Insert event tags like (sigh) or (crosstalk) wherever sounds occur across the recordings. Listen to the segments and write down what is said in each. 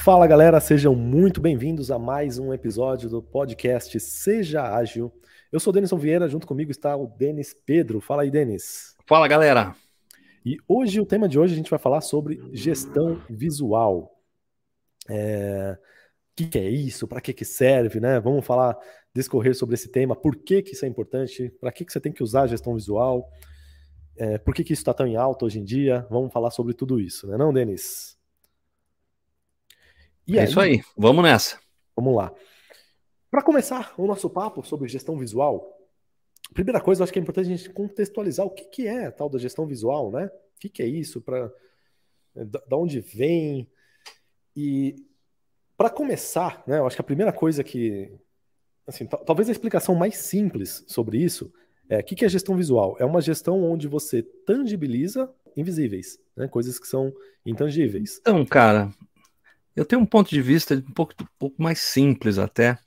Fala galera, sejam muito bem-vindos a mais um episódio do podcast Seja Ágil. Eu sou o Denis Vieira, junto comigo está o Denis Pedro. Fala aí, Denis. Fala galera. E hoje, o tema de hoje, a gente vai falar sobre gestão visual. É... O que, que é isso? Para que, que serve? Né? Vamos falar, discorrer sobre esse tema. Por que, que isso é importante? Para que, que você tem que usar a gestão visual? É... Por que, que isso está tão em alta hoje em dia? Vamos falar sobre tudo isso, né, não, Denis? E é aí, isso aí, vamos nessa. Vamos lá. Para começar o nosso papo sobre gestão visual, primeira coisa, eu acho que é importante a gente contextualizar o que, que é a tal da gestão visual, né? O que, que é isso, para da onde vem. E para começar, né, eu acho que a primeira coisa que. Assim, talvez a explicação mais simples sobre isso é o que, que é gestão visual? É uma gestão onde você tangibiliza invisíveis, né, coisas que são intangíveis. Então, cara, eu tenho um ponto de vista um pouco, um pouco mais simples até,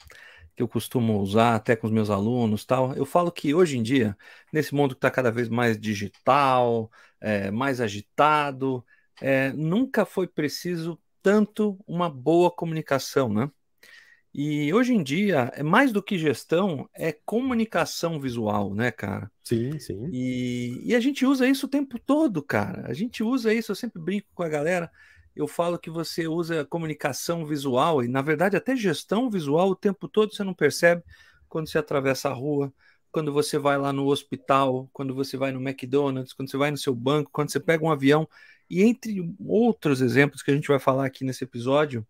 que eu costumo usar até com os meus alunos tal. Eu falo que hoje em dia, nesse mundo que está cada vez mais digital, é, mais agitado, é, nunca foi preciso tanto uma boa comunicação, né? E hoje em dia, é mais do que gestão, é comunicação visual, né, cara? Sim, sim. E, e a gente usa isso o tempo todo, cara. A gente usa isso, eu sempre brinco com a galera eu falo que você usa comunicação visual e, na verdade, até gestão visual o tempo todo você não percebe quando você atravessa a rua, quando você vai lá no hospital, quando você vai no McDonald's, quando você vai no seu banco, quando você pega um avião. E entre outros exemplos que a gente vai falar aqui nesse episódio,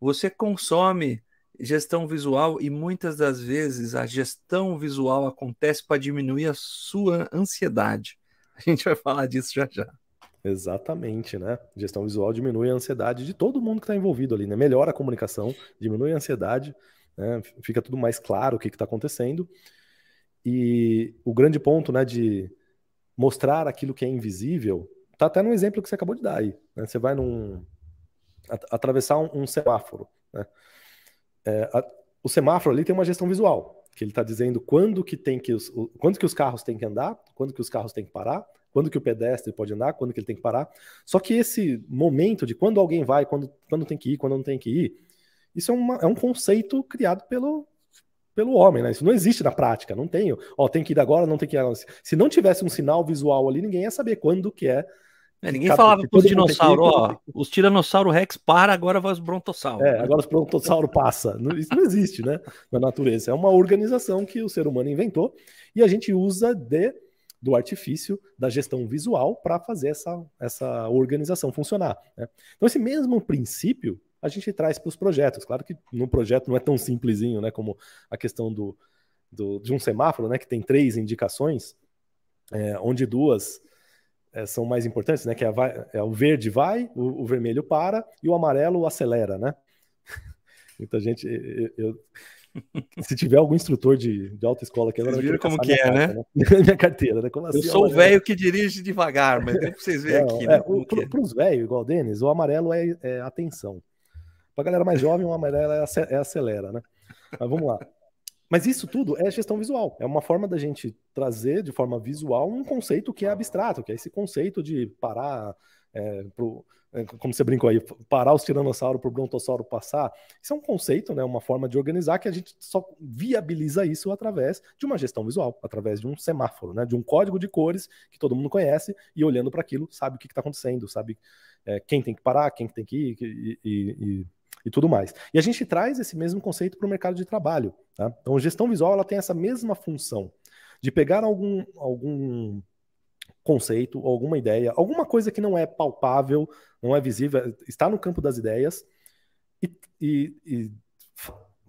você consome gestão visual e muitas das vezes a gestão visual acontece para diminuir a sua ansiedade. A gente vai falar disso já já. Exatamente, né? Gestão visual diminui a ansiedade de todo mundo que está envolvido ali, né? Melhora a comunicação, diminui a ansiedade, né? fica tudo mais claro o que está acontecendo. E o grande ponto, né, de mostrar aquilo que é invisível, tá até no exemplo que você acabou de dar aí. Né? Você vai num atravessar um, um semáforo, né? É, a, o semáforo ali tem uma gestão visual, que ele está dizendo quando que tem que os, quando que os carros têm que andar, quando que os carros têm que parar, quando que o pedestre pode andar, quando que ele tem que parar. Só que esse momento de quando alguém vai, quando, quando tem que ir, quando não tem que ir, isso é, uma, é um conceito criado pelo, pelo homem, né? Isso não existe na prática, não tem. Ó, tem que ir agora, não tem que ir agora. Se não tivesse um sinal visual ali, ninguém ia saber quando que é. é ninguém cada, falava os dinossauros, ó, os tiranossauro rex para, agora vai os brontossauro. É, agora os brontossauro passa. Isso não existe, né? Na natureza. É uma organização que o ser humano inventou e a gente usa de do artifício da gestão visual para fazer essa, essa organização funcionar. Né? Então, esse mesmo princípio a gente traz para os projetos. Claro que no projeto não é tão simplesinho né, como a questão do, do, de um semáforo, né, que tem três indicações, é, onde duas é, são mais importantes, né, que é, vai, é o verde vai, o, o, vermelho para e o amarelo acelera. Né? (laughs) Muita gente. Eu, eu, (laughs) se tiver algum instrutor de, de autoescola vocês viram como que é, né? né? (laughs) minha carteira, né? Como assim, eu sou o velho que dirige devagar, mas nem pra vocês verem aqui, né? É, para os velhos, igual o Denis, o amarelo é, é atenção. Para galera mais jovem, o amarelo é, é acelera, né? Mas vamos lá. Mas isso tudo é gestão visual. É uma forma da gente trazer de forma visual um conceito que é abstrato, que é esse conceito de parar é, pro, é, como você brincou aí, parar os tiranossauros para o brontossauro passar, isso é um conceito, né, uma forma de organizar que a gente só viabiliza isso através de uma gestão visual, através de um semáforo, né, de um código de cores que todo mundo conhece e olhando para aquilo sabe o que está acontecendo, sabe é, quem tem que parar, quem tem que ir e, e, e, e, tudo mais. E a gente traz esse mesmo conceito para o mercado de trabalho. Tá? Então, gestão visual ela tem essa mesma função de pegar algum, algum conceito, alguma ideia, alguma coisa que não é palpável, não é visível, está no campo das ideias e, e, e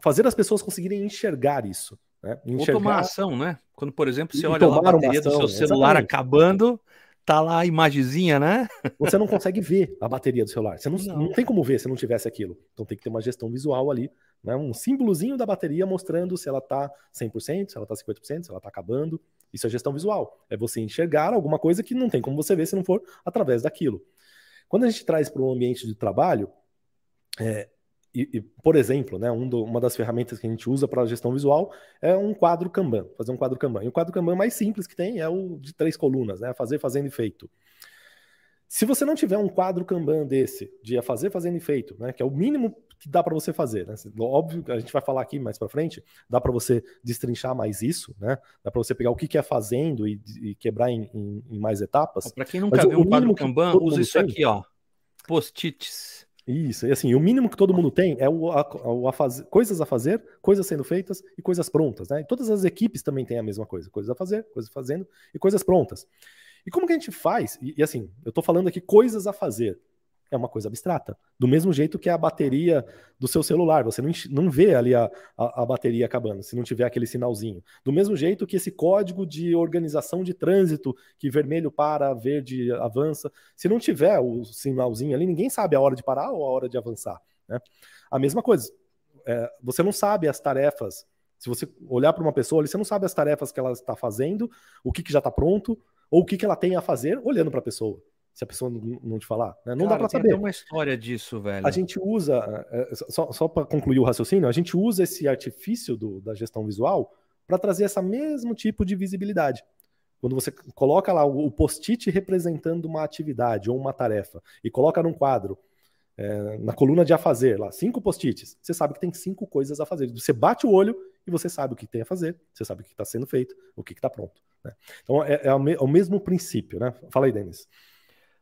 fazer as pessoas conseguirem enxergar isso. Né? Enxergar... Ou tomar ação, né? Quando, por exemplo, você olha lá a bateria ação, do seu celular exatamente. acabando, tá lá a imagenzinha, né? (laughs) Você não consegue ver a bateria do celular. Você não, não. não tem como ver se não tivesse aquilo. Então tem que ter uma gestão visual ali, né? um símbolozinho da bateria mostrando se ela está 100%, se ela está 50%, se ela está acabando. Isso é gestão visual. É você enxergar alguma coisa que não tem como você ver se não for através daquilo. Quando a gente traz para o ambiente de trabalho, é, e, e, por exemplo, né, um do, uma das ferramentas que a gente usa para gestão visual é um quadro Kanban, fazer um quadro Kanban. E o quadro Kanban mais simples que tem é o de três colunas, né, fazer, fazendo e feito. Se você não tiver um quadro Kanban desse, de a fazer, fazendo e feito, né, que é o mínimo que dá para você fazer, né? Óbvio que a gente vai falar aqui mais para frente, dá para você destrinchar mais isso, né? Dá para você pegar o que, que é fazendo e, e quebrar em, em, em, mais etapas. Para quem nunca viu um quadro Kanban, usa isso tem, aqui, ó. Post-its. Isso, e assim, o mínimo que todo mundo tem é o, a, o a fazer, coisas a fazer, coisas sendo feitas e coisas prontas, né? E todas as equipes também têm a mesma coisa, coisas a fazer, coisas fazendo e coisas prontas. E como que a gente faz? E, e assim, eu estou falando aqui coisas a fazer. É uma coisa abstrata. Do mesmo jeito que a bateria do seu celular. Você não, não vê ali a, a, a, bateria acabando, se não tiver aquele sinalzinho. Do mesmo jeito que esse código de organização de trânsito, que vermelho para, verde avança, se não tiver o sinalzinho ali, ninguém sabe a hora de parar ou a hora de avançar. Né? A mesma coisa. É, você não sabe as tarefas. Se você olhar para uma pessoa, você não sabe as tarefas que ela está fazendo, o que, que já está pronto, ou o que, que ela tem a fazer olhando para a pessoa. Se a pessoa não te falar, né? não Cara, dá para saber. Tem uma história disso, velho. A gente usa, é, é, só, só para concluir o raciocínio, a gente usa esse artifício do, da gestão visual para trazer esse mesmo tipo de visibilidade. Quando você coloca lá o post-it representando uma atividade ou uma tarefa e coloca num quadro, é, na coluna de a fazer, lá, cinco post-its, você sabe que tem cinco coisas a fazer. Você bate o olho e você sabe o que tem a fazer, você sabe o que está sendo feito, o que está pronto. Né? Então é, é, é, o mesmo princípio, né? Fala aí, Denis.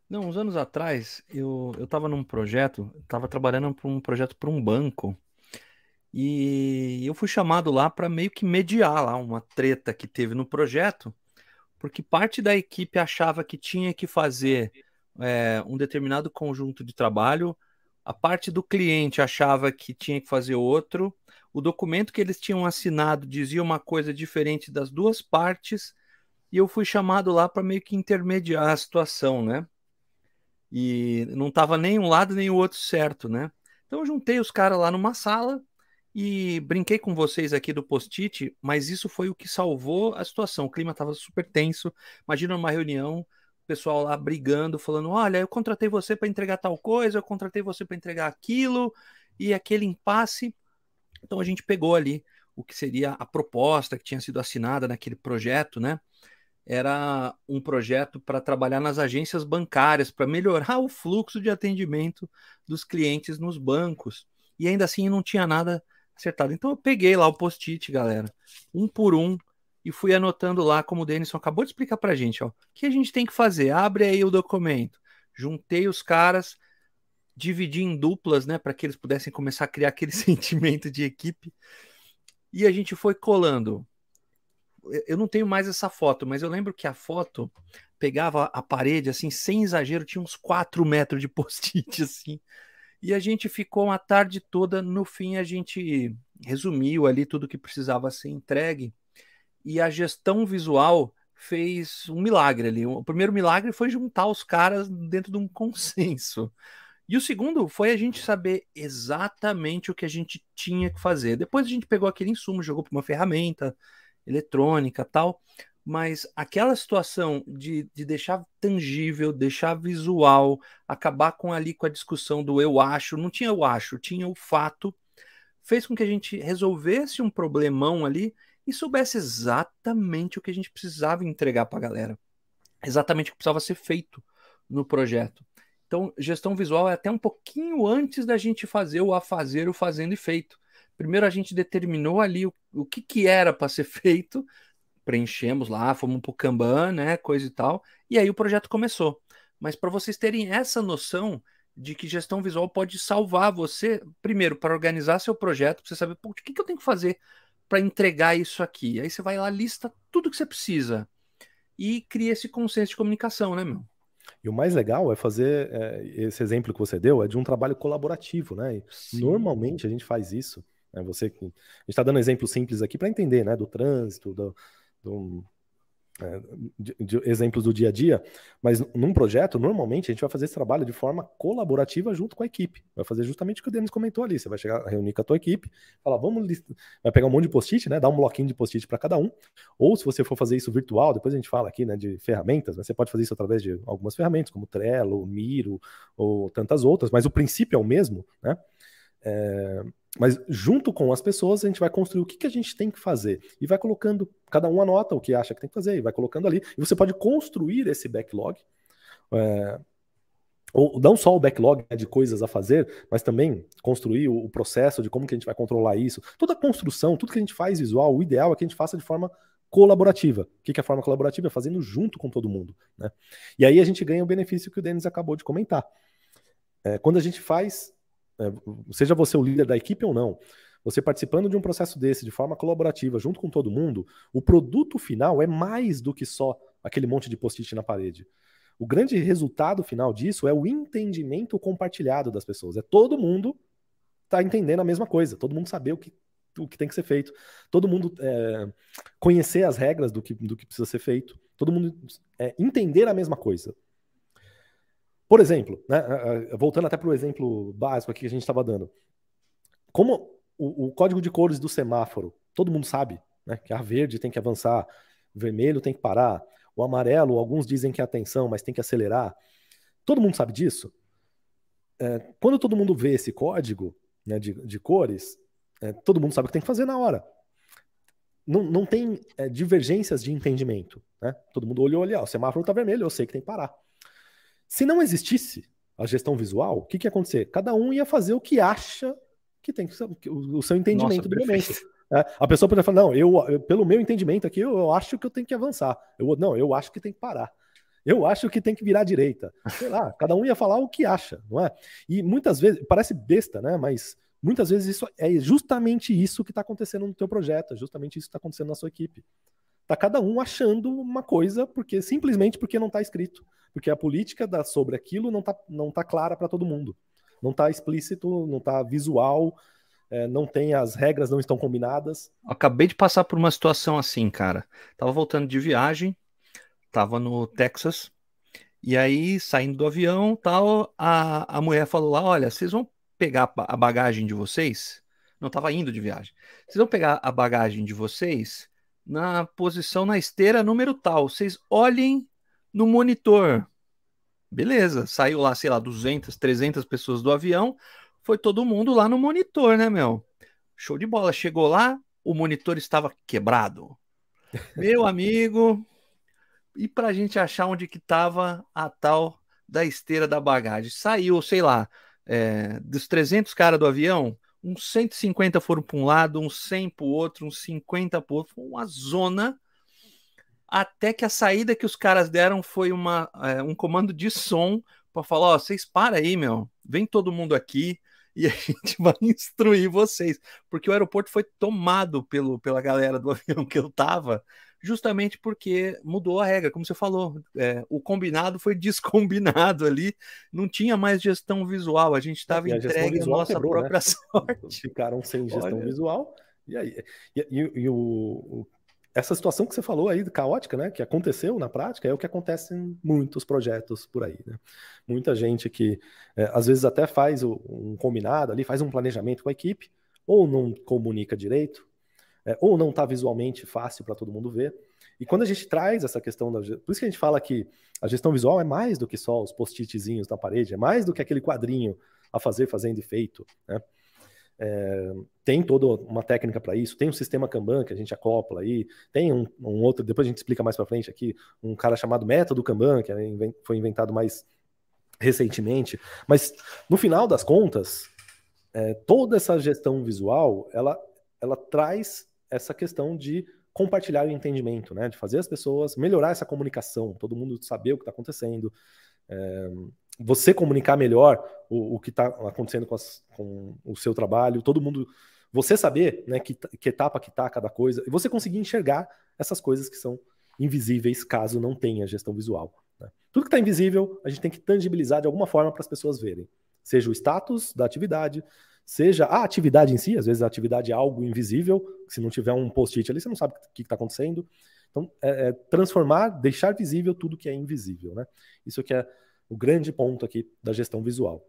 Não, uns anos atrás eu estava num projeto, estava trabalhando para um projeto para um banco e eu fui chamado lá para meio que mediar lá uma treta que teve no projeto, porque parte da equipe achava que tinha que fazer é, um determinado conjunto de trabalho, a parte do cliente achava que tinha que fazer outro, o documento que eles tinham assinado dizia uma coisa diferente das duas partes, e eu fui chamado lá para meio que intermediar a situação, né? E não estava nem um lado nem o outro certo, né? Então eu juntei os caras lá numa sala e brinquei com vocês aqui do post-it, mas isso foi o que salvou a situação. O clima estava super tenso. Imagina uma reunião, o pessoal lá brigando, falando: "Olha, eu contratei você para entregar tal coisa, eu contratei você para entregar aquilo", e aquele impasse então a gente pegou ali o que seria a proposta que tinha sido assinada naquele projeto, né? Era um projeto para trabalhar nas agências bancárias, para melhorar o fluxo de atendimento dos clientes nos bancos. E ainda assim não tinha nada acertado. Então eu peguei lá o post-it, galera, um por um, e fui anotando lá, como o Denison acabou de explicar para a gente, ó, o que a gente tem que fazer? Abre aí o documento. Juntei os caras, dividir em duplas, né, para que eles pudessem começar a criar aquele (laughs) sentimento de equipe. E a gente foi colando. Eu não tenho mais essa foto, mas eu lembro que a foto pegava a parede, assim, sem exagero, tinha uns 4 metros de (laughs) post-it, assim. E a gente ficou a tarde toda. No fim, a gente resumiu ali tudo que precisava ser entregue. E a gestão visual fez um milagre ali. O primeiro milagre foi juntar os caras dentro de um (laughs) consenso. E o segundo foi a gente saber exatamente o que a gente tinha que fazer. Depois a gente pegou aquele insumo, jogou para uma ferramenta eletrônica tal, mas aquela situação de, de deixar tangível, deixar visual, acabar com ali com a discussão do eu acho, não tinha eu acho, tinha o fato, fez com que a gente resolvesse um problemão ali e soubesse exatamente o que a gente precisava entregar para a galera, exatamente o que precisava ser feito no projeto. Então, gestão visual é até um pouquinho antes da gente fazer o a fazer, o fazendo e feito. Primeiro a gente determinou ali o, o que, que era para ser (laughs) feito, preenchemos lá, fomos para o Kanban, né, coisa e tal, e aí o projeto começou. Mas para vocês terem essa noção de que gestão visual pode salvar você, primeiro, para organizar seu projeto, para você saber o que, que eu tenho que fazer para entregar isso aqui. Aí você vai lá, lista tudo que você precisa e cria esse consenso de comunicação, né, meu? E o mais legal é fazer é, esse exemplo que você deu é de um trabalho colaborativo, né? normalmente a gente faz isso. Né? Você, a gente está dando exemplos simples aqui para entender, né? Do trânsito, do, do de, de exemplos do dia a dia, mas num projeto, normalmente a gente vai fazer esse trabalho de forma colaborativa junto com a equipe. Vai fazer justamente o que o Denis comentou ali. Você vai chegar, reunir com a tua equipe, falar, vamos, vai pegar um monte de post-it, né? Dar um bloquinho de post-it para cada um. Ou se você for fazer isso virtual, depois a gente fala aqui, né, de ferramentas, né? você pode fazer isso através de algumas ferramentas, como Trello, Miro ou tantas outras, mas o princípio é o mesmo, né? É, mas junto com as pessoas, a gente vai construir o que, que a gente tem que fazer. E vai colocando, cada um anota o que acha que tem que fazer, e vai colocando ali. E você pode construir esse backlog. É, ou não só o backlog né, de coisas a fazer, mas também construir o, o, processo de como que a gente vai controlar isso. Toda a construção, tudo que a gente faz visual, o ideal é que a gente faça de forma colaborativa. O que é a forma colaborativa? É fazendo junto com todo mundo. Né? E aí a gente ganha o benefício que o Denis acabou de comentar. É, quando a gente faz, seja você o líder da equipe ou não, você participando de um processo desse de forma colaborativa, junto com todo mundo, o produto final é mais do que só aquele monte de post-it na parede. O grande resultado final disso é o entendimento compartilhado das pessoas. É todo mundo tá entendendo a mesma coisa, todo mundo saber o que, o que tem que ser feito, todo mundo é, conhecer as regras do que, do que precisa ser feito, todo mundo é, entender a mesma coisa. Por exemplo, né, voltando até para o exemplo básico aqui que a gente estava dando, como o, o, código de cores do semáforo, todo mundo sabe né, que a verde tem que avançar, o vermelho tem que parar, o amarelo, alguns dizem que é atenção, mas tem que acelerar. Todo mundo sabe disso? É, quando todo mundo vê esse código né, de, de cores, é, todo mundo sabe o que tem que fazer na hora. Não, não tem é, divergências de entendimento. Né? Todo mundo olhou ali, ó, o semáforo está vermelho, eu sei que tem que parar. Se não existisse a gestão visual, o que, que ia acontecer? Cada um ia fazer o que acha que tem que ser, o, seu entendimento Nossa, do momento. É, a pessoa pode falar, não, eu, eu, pelo meu entendimento aqui, eu, eu, acho que eu tenho que avançar. Eu, não, eu acho que tem que parar. Eu acho que tem que virar à direita. Sei lá, (laughs) cada um ia falar o que acha, não é? E muitas vezes, parece besta, né? Mas muitas vezes isso é justamente isso que está acontecendo no teu projeto, é justamente isso que está acontecendo na sua equipe. Tá cada um achando uma coisa porque simplesmente porque não está escrito, porque a política da, sobre aquilo não está não tá clara para todo mundo, não está explícito, não está visual, é, não tem as regras, não estão combinadas. Acabei de passar por uma situação assim, cara. Tava voltando de viagem, tava no Texas, e aí, saindo do avião, tal, a, a mulher falou lá: olha, vocês vão pegar a bagagem de vocês. Não tava indo de viagem. Vocês vão pegar a bagagem de vocês na posição na esteira número tal. Vocês olhem no monitor. Beleza, saiu lá, sei lá, 200, 300 pessoas do avião foi todo mundo lá no monitor, né, meu? Show de bola. Chegou lá, o monitor estava quebrado. Meu amigo, e para a gente achar onde que estava a tal da esteira da bagagem? Saiu, sei lá, é, dos 300 caras do avião, uns 150 foram para um lado, uns 100 para o outro, uns 50 para outro. Uma zona. Até que a saída que os caras deram foi uma, é, um comando de som para falar: ó, vocês para aí, meu, vem todo mundo aqui, e a (laughs) gente vai instruir vocês, porque o aeroporto foi tomado pelo, pela galera do (laughs) avião que eu tava, justamente porque mudou a regra, como você falou, é, o combinado foi (laughs) descombinado ali, não tinha mais gestão visual, a gente estava entregue à nossa quebrou, né? própria né? sorte. Ficaram sem gestão Olha. visual, e aí e, e, e o, essa situação que você falou aí, caótica, né, que aconteceu na prática, é o que acontece em muitos projetos por aí. Né? Muita gente que é, às vezes até faz um combinado ali, faz um planejamento com a equipe, ou não comunica direito, é, ou não está visualmente fácil para todo mundo ver. E quando a gente traz essa questão da. Por isso que a gente fala que a gestão visual é mais do que só os post-itzinhos na parede, é mais do que aquele quadrinho a fazer, fazendo e feito. Né? É, tem toda uma técnica para isso, tem um sistema Kanban que a gente acopla aí, tem um, um outro, depois a gente explica mais para frente aqui, um cara chamado método Kanban, que foi inventado mais recentemente, mas no final das contas, é, toda essa gestão visual, ela, ela traz essa questão de compartilhar o entendimento, né, de fazer as pessoas melhorar essa comunicação, todo mundo saber o que está acontecendo, é, você comunicar melhor o, o que está acontecendo com, as, com, o seu trabalho, todo mundo, você saber né, que, que etapa que está cada coisa, e você conseguir enxergar essas coisas que são invisíveis caso não tenha gestão visual. Né? Tudo que está invisível, a gente tem que tangibilizar de alguma forma para as pessoas verem. Seja o status da atividade, seja a atividade em si, às vezes a atividade é algo invisível, se não tiver um post-it ali, você não sabe o que está acontecendo. Então, é, é transformar, deixar visível tudo que é invisível. Né? Isso que é o grande ponto aqui da gestão visual.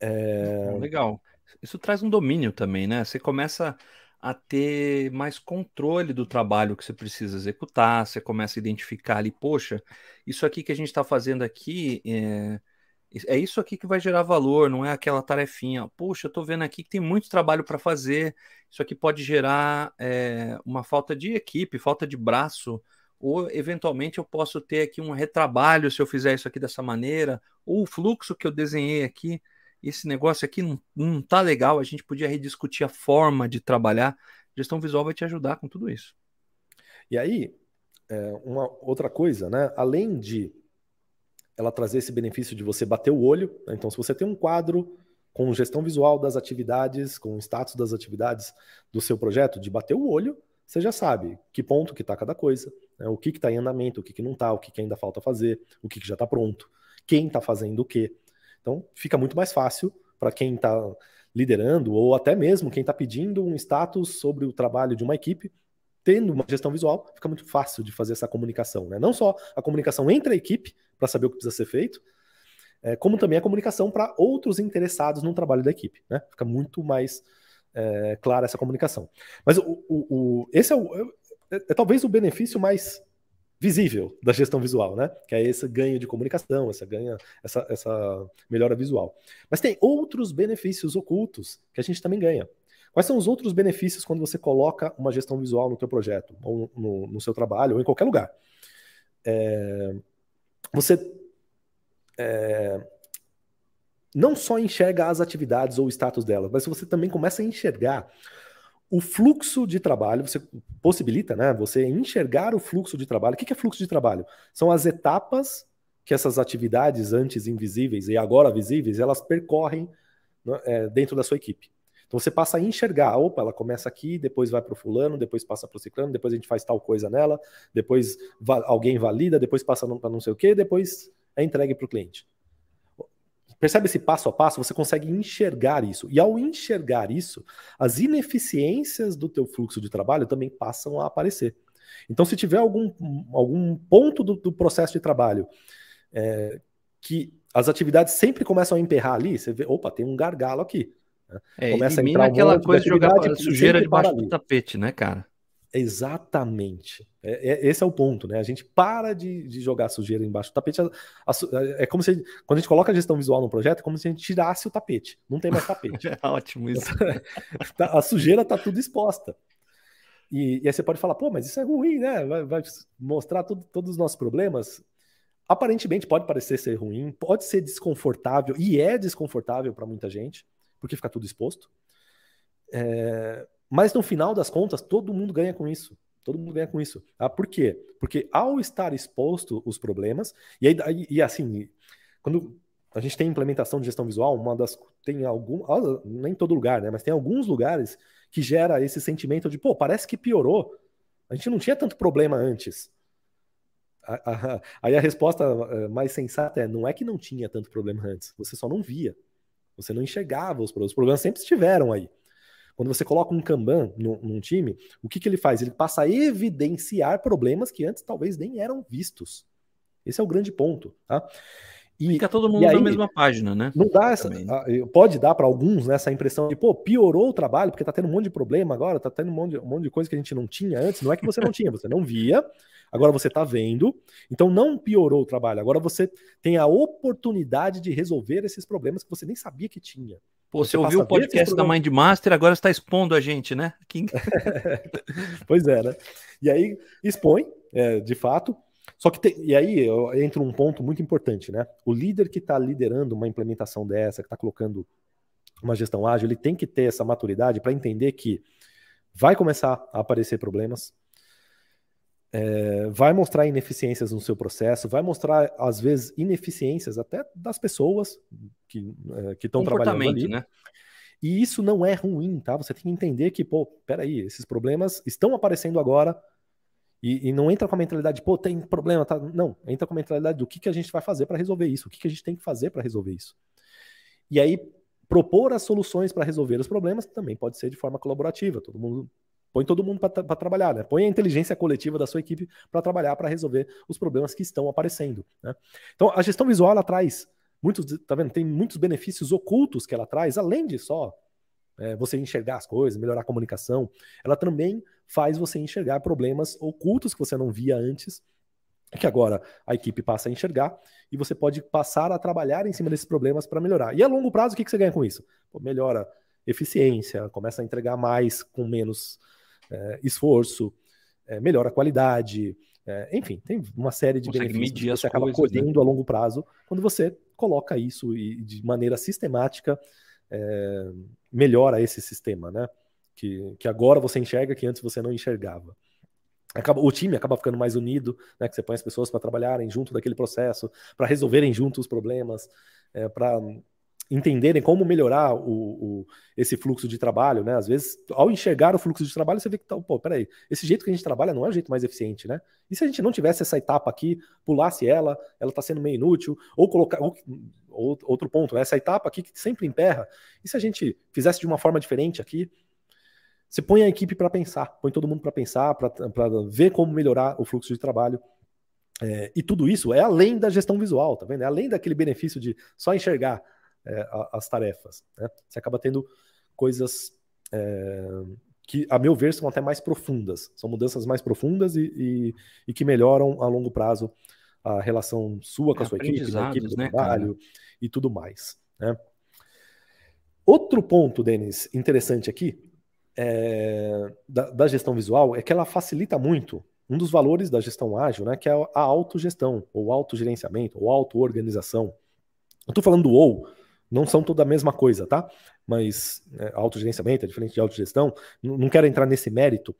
É... Legal. Isso traz um domínio também, né? Você começa a ter mais controle do trabalho que você precisa executar, você começa a identificar ali, poxa, isso aqui que a gente está fazendo aqui é, é isso aqui que vai gerar valor, não é aquela tarefinha. Poxa, eu estou vendo aqui que tem muito trabalho para fazer, isso aqui pode gerar é, uma falta de equipe, falta de braço ou eventualmente eu posso ter aqui um retrabalho se eu fizer isso aqui dessa maneira, ou o fluxo que eu desenhei aqui, esse negócio aqui não, não tá legal, a gente podia rediscutir a forma de trabalhar. Gestão visual vai te ajudar com tudo isso. E aí, é, uma outra coisa, né? Além de ela trazer esse benefício de você bater o olho, né? então se você tem um quadro com gestão visual das atividades, com o status das atividades do seu projeto, de bater o olho, você já sabe que ponto que está cada coisa, né? o que está em andamento, o que, que não está, o que, que ainda falta fazer, o que, que já está pronto, quem está fazendo o quê. Então fica muito mais fácil para quem está liderando ou até mesmo quem está pedindo um status sobre o trabalho de uma equipe, tendo uma gestão visual, fica muito fácil de fazer essa comunicação. Né? Não só a comunicação entre a equipe para saber o que precisa ser feito, é, como também a comunicação para outros interessados no trabalho da equipe. Né? Fica muito mais é, clara essa comunicação. Mas o, o, o esse é, o, é, é, talvez o benefício mais visível da gestão visual, né? Que é esse ganho de comunicação, essa ganha, essa, essa melhora visual. Mas tem outros benefícios ocultos que a gente também ganha. Quais são os outros benefícios quando você coloca uma gestão visual no teu projeto, ou no, no seu trabalho, ou em qualquer lugar? É, você é, não só enxerga as atividades ou o status delas, mas você também começa a enxergar o fluxo de trabalho, você possibilita, né? Você enxergar o fluxo de trabalho. O que é fluxo de trabalho? São as etapas que essas atividades antes invisíveis e agora visíveis, elas percorrem né, é, dentro da sua equipe. Então você passa a enxergar, opa, ela começa aqui, depois vai para o fulano, depois passa para o ciclano, depois a gente faz tal coisa nela, depois alguém valida, depois passa para não sei o que, depois é entregue para o cliente. Percebe esse passo a passo? Você consegue enxergar isso. E ao enxergar isso, as ineficiências do teu fluxo de trabalho também passam a aparecer. Então, se tiver algum, algum ponto do, do processo de trabalho é, que as atividades sempre começam a emperrar ali, você vê, opa, tem um gargalo aqui. Né? É, Começa a entrar um aquela coisa de jogar sujeira debaixo do tapete, né, cara? Exatamente. É, é, esse é o ponto, né? A gente para de, de jogar sujeira embaixo do tapete. A, a, é como se, quando a gente coloca a gestão visual no projeto, é como se a gente tirasse o tapete. Não tem mais tapete. (laughs) é ótimo isso. (laughs) Tá, a sujeira está tudo exposta. E, e, aí você pode falar, pô, mas isso é ruim, né? Vai, vai mostrar tudo, todos os nossos problemas. Aparentemente pode parecer ser ruim, pode ser desconfortável, e é desconfortável para muita gente, porque fica tudo exposto. É, mas no final das contas, todo mundo ganha com isso. Todo mundo ganha com isso. Ah, por quê? Porque ao estar exposto os problemas, e, aí, e assim, quando a gente tem implementação de gestão visual, uma das. Tem algum. Ah, nem todo lugar, né? Mas tem alguns lugares que gera esse sentimento de, pô, parece que piorou. A gente não tinha tanto problema antes. (laughs) Aí a resposta eh, mais sensata é: não é que não tinha tanto problema antes, você só não via. Você não enxergava os problemas. Os problemas sempre estiveram aí. Quando você coloca um Kanban num, num time, o que, que ele faz? Ele passa a evidenciar problemas que antes talvez nem eram vistos. Esse é o grande ponto, tá? E, Fica todo mundo aí, na mesma página, né? Não dá essa, né? pode dar para alguns né, essa impressão de, pô, piorou o trabalho, porque tá tendo um monte de problema agora, tá tendo um monte de, um monte de coisa que a gente não tinha antes. Não é que você não tinha, (laughs) você não via, agora você tá vendo. Então não piorou o trabalho, agora você tem a oportunidade de resolver esses problemas que você nem sabia que tinha. Pô, você, você ouviu o podcast da Mind Master, agora está expondo a gente, né? (laughs) pois é, né? E aí expõe, é, de fato. Só que tem, e aí entra um ponto muito importante, né? O líder que está liderando uma implementação dessa, que está colocando uma gestão ágil, ele tem que ter essa maturidade para entender que vai começar a aparecer problemas, é, vai mostrar ineficiências no seu processo, vai mostrar, às vezes, ineficiências até das pessoas que é, estão trabalhando ali. Né? E isso não é ruim, tá? Você tem que entender que, pô, peraí, esses problemas estão aparecendo agora e, e não entra com a mentalidade, pô, tem problema, tá? Não, entra com a mentalidade do que, que a gente vai fazer para resolver isso, o que, que a gente tem que fazer para resolver isso. E aí, propor as soluções para resolver os problemas também pode ser de forma colaborativa, todo mundo Põe todo mundo para trabalhar, né? Põe a inteligência coletiva da sua equipe para trabalhar, para resolver os problemas que estão aparecendo. Né? Então, a gestão visual ela traz muitos, tá vendo? Tem muitos benefícios ocultos que ela traz, além de só é, você enxergar as coisas, melhorar a comunicação. Ela também faz você enxergar problemas ocultos que você não via antes, que agora a equipe passa a enxergar e você pode passar a trabalhar em cima desses problemas para melhorar. E a longo prazo, o que, que você ganha com isso? Pô, melhora eficiência, começa a entregar mais com menos é, esforço, é, melhora a qualidade, É, enfim, tem uma série de Consegue benefícios que você acaba coisas, né? colhendo a longo prazo quando você coloca isso e de maneira sistemática é, melhora esse sistema, né? Que, que agora você enxerga que antes você não enxergava. Acaba, o time acaba ficando mais unido, né? Que você põe as pessoas para trabalharem junto daquele processo, para resolverem juntos os problemas, é, para entenderem como melhorar o, o, esse fluxo de trabalho, né? Às vezes, ao enxergar o fluxo de trabalho, você vê que, tá, pô, peraí, esse jeito que a gente trabalha não é o jeito mais eficiente, né? E se a gente não tivesse essa etapa aqui, pulasse ela, ela está sendo meio inútil, ou colocar. Ou, outro ponto, né? essa etapa aqui que sempre emperra, e se a gente fizesse de uma forma diferente aqui? Você põe a equipe para pensar, põe todo mundo para pensar, para ver como melhorar o fluxo de trabalho. É, e tudo isso é além da gestão visual, tá vendo? É além daquele benefício de só enxergar é, as tarefas. Né? Você acaba tendo coisas é, que, a meu ver, são até mais profundas. São mudanças mais profundas e, e, e que melhoram a longo prazo a relação sua com a sua equipe, a equipe do né, trabalho cara? e tudo mais. Né? Outro ponto, Denis, interessante aqui é, da, da, gestão visual é que ela facilita muito um dos valores da gestão ágil, né, que é a autogestão, ou autogerenciamento, ou auto-organização. Eu estou falando do ou, não são toda a mesma coisa, tá? Mas é, autogerenciamento é diferente de autogestão, não, não quero entrar nesse mérito.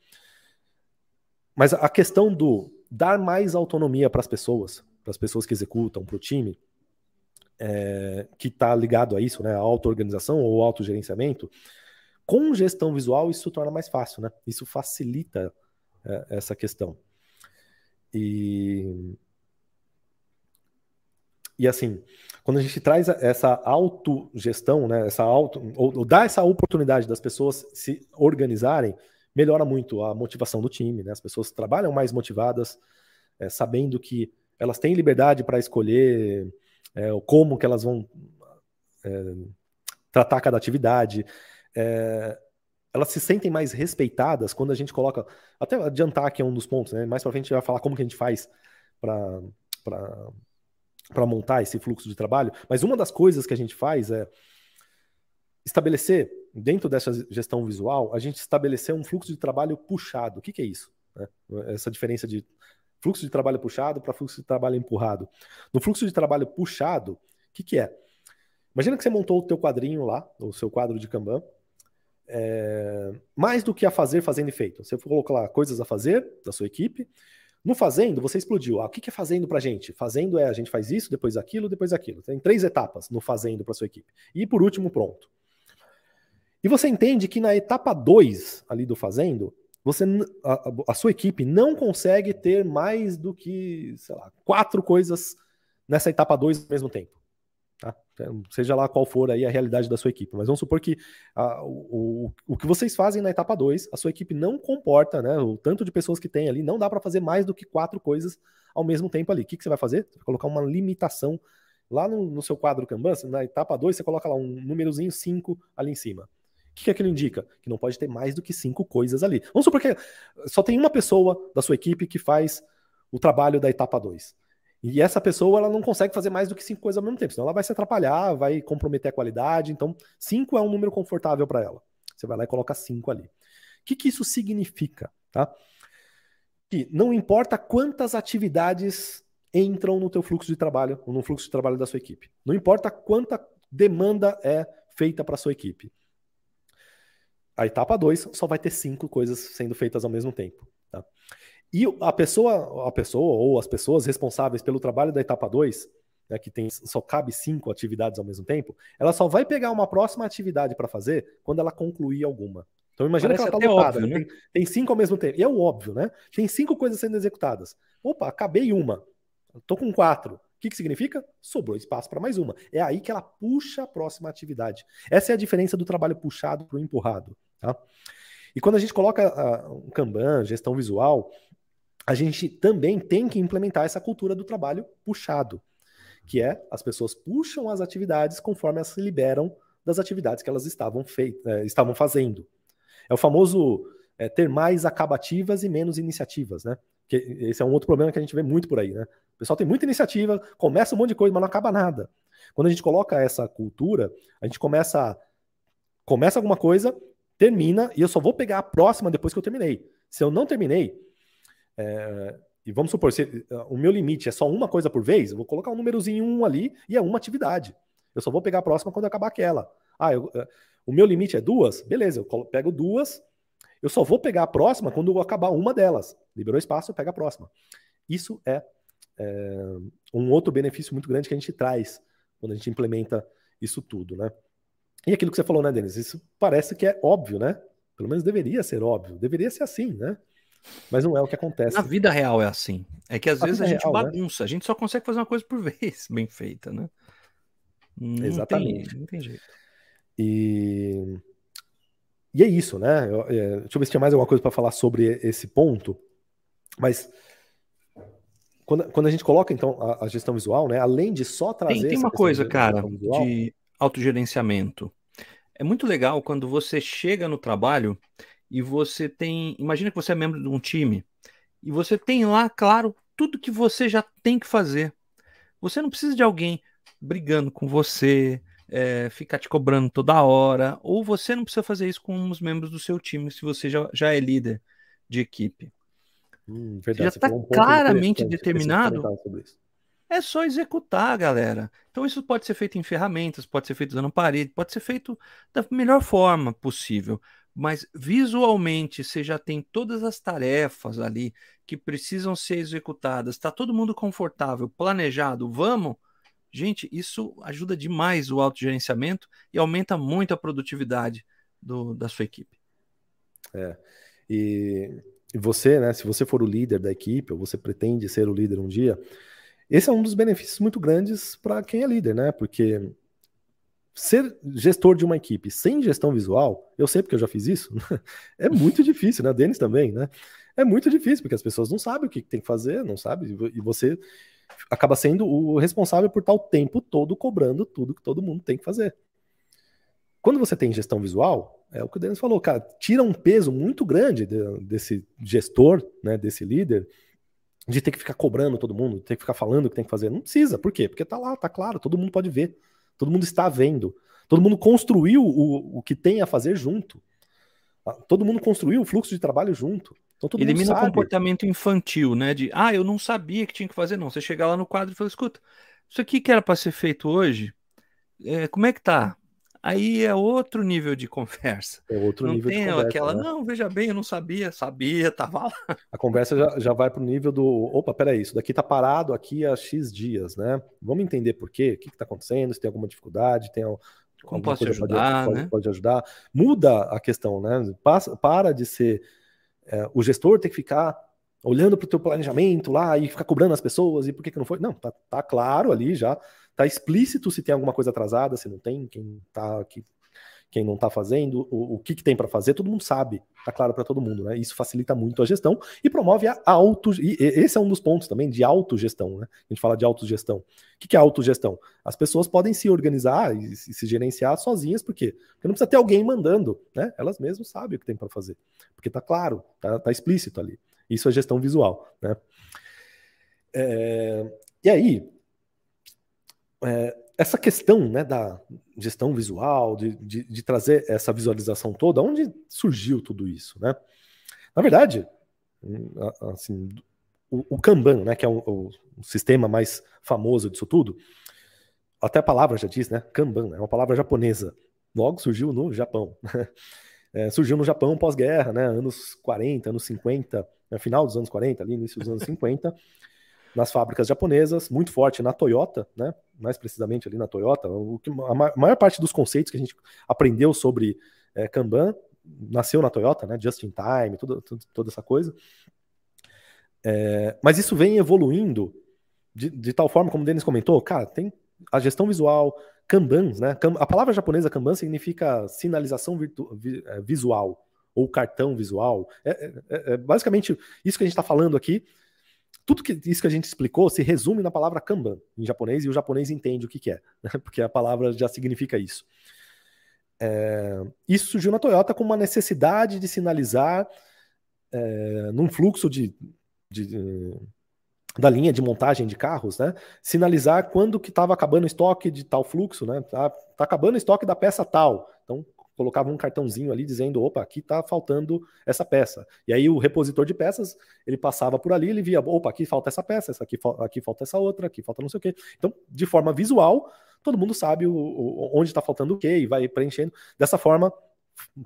Mas a questão do dar mais autonomia para as pessoas, para as pessoas que executam, para o time, é, que está ligado a isso, né? A auto-organização ou autogerenciamento, com gestão visual isso torna mais fácil, né? Isso facilita é, essa questão. E e assim, quando a gente traz essa autogestão, né, essa auto, ou, ou dá essa oportunidade das pessoas se organizarem, melhora muito a motivação do time, né? As pessoas trabalham mais motivadas, é, sabendo que elas têm liberdade para escolher é, como que elas vão é, tratar cada atividade. É, elas se sentem mais respeitadas quando a gente coloca. Até adiantar aqui um dos pontos, né? Mais para frente a gente vai falar como que a gente faz para para montar esse fluxo de trabalho, mas uma das coisas que a gente faz é estabelecer, dentro dessa gestão visual, a gente estabelecer um fluxo de trabalho puxado. O que, que é isso? Né? Essa diferença de fluxo de trabalho puxado para fluxo de trabalho empurrado. No fluxo de trabalho puxado, o que, que é? Imagina que você montou o teu quadrinho lá, o seu quadro de Kanban, é, mais do que a fazer, fazendo e feito. Você colocou lá coisas a fazer da sua equipe, no fazendo, você explodiu. Ah, o que é fazendo para gente? Fazendo é a gente faz isso, depois aquilo, depois aquilo. Tem três etapas no fazendo para sua equipe. E por último, pronto. E você entende que na etapa 2 ali do fazendo, você a, a, sua equipe não consegue ter mais do que, sei lá, quatro coisas nessa etapa 2 ao mesmo tempo. Então, seja lá qual for aí a realidade da sua equipe. Mas vamos supor que a, o, o, o que vocês fazem na etapa 2, a sua equipe não comporta, né? O tanto de pessoas que tem ali, não dá para fazer mais do que quatro coisas ao mesmo tempo ali. O que, que você vai fazer? Você vai colocar uma limitação lá no, no seu quadro Kanban, na etapa 2, você coloca lá um númerozinho 5 ali em cima. O que, que aquilo indica? Que não pode ter mais do que cinco coisas ali. Vamos supor que só tem uma pessoa da sua equipe que faz o trabalho da etapa 2. E essa pessoa ela não consegue fazer mais do que cinco coisas ao mesmo tempo, senão ela vai se atrapalhar, vai comprometer a qualidade. Então, cinco é um número confortável para ela. Você vai lá e coloca cinco ali. O que, que isso significa? Tá? Que não importa quantas atividades entram no teu fluxo de trabalho, ou no fluxo de trabalho da sua equipe. Não importa quanta demanda é feita para a sua equipe. A etapa 2 só vai ter cinco coisas sendo feitas ao mesmo tempo. Tá? E a pessoa, a pessoa ou as pessoas responsáveis pelo trabalho da etapa 2, né, que tem, só cabe cinco atividades ao mesmo tempo, ela só vai pegar uma próxima atividade para fazer quando ela concluir alguma. Então imagina Parece que ela está lotada, óbvio, né? tem, tem, cinco ao mesmo tempo. E é o óbvio, né? Tem cinco coisas sendo executadas. Opa, acabei uma. Estou com quatro. O que, que significa? Sobrou espaço para mais uma. É aí que ela puxa a próxima atividade. Essa é a diferença do trabalho puxado para o empurrado. Tá? E quando a gente coloca uh, um Kanban, gestão visual, a gente também tem que implementar essa cultura do trabalho puxado, que é as pessoas puxam as atividades conforme elas se liberam das atividades que elas estavam, feit é, estavam fazendo. É o famoso é, ter mais acabativas e menos iniciativas, né? Que esse é um outro problema que a gente vê muito por aí, né? O pessoal tem muita iniciativa, começa um monte de coisa, mas não acaba nada. Quando a gente coloca essa cultura, a gente começa começa alguma coisa, termina e eu só vou pegar a próxima depois que eu terminei. Se eu não terminei, é, e vamos supor, se o meu limite é só uma coisa por vez, eu vou colocar um númerozinho um ali e é uma atividade. Eu só vou pegar a próxima quando acabar aquela. Ah, eu, o meu limite é duas? Beleza, eu pego duas, eu só vou pegar a próxima quando eu acabar uma delas. Liberou espaço, eu pego a próxima. Isso é, é um outro benefício muito grande que a gente traz quando a gente implementa isso tudo, né? E aquilo que você falou, né, Denis? Isso parece que é óbvio, né? Pelo menos deveria ser óbvio, deveria ser assim, né? Mas não é o que acontece. Na vida real é assim. É que às a vezes a gente real, né? bagunça, né? a gente só consegue fazer uma coisa por (laughs) vez, bem feita, né? Não Exatamente. Tem, não tem jeito. E, e é isso, né? Eu, é, deixa eu ver se tinha mais alguma coisa para falar sobre esse ponto. Mas quando, quando a gente coloca então a, a gestão visual, né? Além de só trazer. Tem, tem uma coisa, cara, visual, de autogerenciamento. É muito legal quando você chega no trabalho e você tem. Imagina que você é membro de um time e você tem lá, claro, tudo que você já tem que fazer. Você não precisa de alguém brigando com você, é, ficar te cobrando toda hora, ou você não precisa fazer isso com os membros do seu time se você já, já é líder de equipe. Hum, verdade, já está um claramente determinado. É só executar, galera. Então isso pode ser feito em ferramentas, pode ser feito usando parede, pode ser feito da melhor forma possível. Mas visualmente você já tem todas as tarefas ali que precisam ser executadas. Está todo mundo confortável, planejado. Vamos. Gente, isso ajuda demais o autogerenciamento e aumenta muito a produtividade do, da sua equipe. É. E você, né, se você for o líder da equipe, ou você pretende ser o líder um dia, esse é um dos benefícios muito grandes para quem é líder, né? Porque ser gestor de uma equipe sem gestão visual, eu sei porque eu já fiz isso, (laughs) é muito difícil, né? Denis também, né? É muito difícil, porque as pessoas não sabem o que tem que fazer, não sabem, e você acaba sendo o responsável por estar o tempo todo cobrando tudo que todo mundo tem que fazer. Quando você tem gestão visual, é o que o Denis falou, cara, tira um peso muito grande de, desse gestor, né, desse líder, de ter que ficar cobrando todo mundo, ter que ficar falando o que tem que fazer. Não precisa, por quê? Porque tá lá, tá claro, todo mundo pode ver, todo mundo está vendo, todo mundo construiu o, o que tem a fazer junto. Ah, todo mundo construiu o fluxo de trabalho junto. Então, todo Elimina o comportamento infantil, né? De ah, eu não sabia que tinha que fazer, não. Você chegar lá no quadro e falar, escuta, isso aqui que era para ser feito hoje, é, como é que tá? Aí é outro nível de (laughs) conversa. É outro não nível tem de conversa. aquela, né? não, veja bem, eu não sabia, sabia, tava lá. A conversa já, já vai para o nível do, opa, peraí, isso daqui tá parado aqui há X dias, né? Vamos entender por quê, o que está acontecendo, se tem alguma dificuldade, tem como posso te ajudar, pode, né? Pode, pode, ajudar. Muda a questão, né? Passa, para de ser é, o gestor ter que ficar olhando para o teu planejamento lá e ficar cobrando as pessoas e por que, que não foi. Não, tá, tá claro ali já Tá explícito se tem alguma coisa atrasada, se não tem, quem tá aqui, quem não está fazendo, o, o que, que tem para fazer, todo mundo sabe, tá claro para todo mundo, né? Isso facilita muito a gestão e promove a auto. E esse é um dos pontos também de autogestão, né? A gente fala de autogestão. O que, que é autogestão? As pessoas podem se organizar e se gerenciar sozinhas, por quê? Porque não precisa ter alguém mandando, né? Elas mesmas sabem o que tem para fazer, porque tá claro, tá, tá, explícito ali. Isso é gestão visual, né? É, e aí, é, essa questão né, da gestão visual, de, de, de, trazer essa visualização toda, onde surgiu tudo isso? Né? Na verdade, hum, assim, o, o Kanban, né, que é o, o, sistema mais famoso disso tudo, até a palavra já diz, né? Kanban, é uma palavra japonesa. Logo surgiu no Japão. (laughs) É, surgiu no Japão pós-guerra, né? Anos 40, anos 50, no final dos anos 40, ali, início dos anos 50 nas fábricas japonesas, muito forte na Toyota, né? mais precisamente ali na Toyota. O que, a maior parte dos conceitos que a gente aprendeu sobre é, Kanban nasceu na Toyota, né? just in time, tudo, tudo toda essa coisa. É, mas isso vem evoluindo de, de, tal forma, como o Denis comentou, cara, tem a gestão visual, Kanban, né? A palavra japonesa Kanban significa sinalização virtu, é, visual ou cartão visual. É, é, é, é basicamente isso que a gente está falando aqui tudo que, isso que a gente explicou se resume na palavra Kanban em japonês e o japonês entende o que, que é, (laughs) né? porque a palavra já significa isso. É, isso surgiu na Toyota com uma necessidade de sinalizar é, num fluxo de, de, de, da linha de montagem de carros, né? Sinalizar quando que estava acabando o estoque de tal fluxo, né? Tá, tá acabando o estoque da peça tal. Então colocava um cartãozinho ali dizendo, opa, aqui está faltando essa peça. E aí o repositor de peças, ele passava por ali, ele via, opa, aqui falta essa peça, essa aqui, aqui falta essa outra, aqui falta não sei o quê. Então, de forma visual, todo mundo sabe o, o onde está faltando o quê e vai preenchendo. Dessa forma,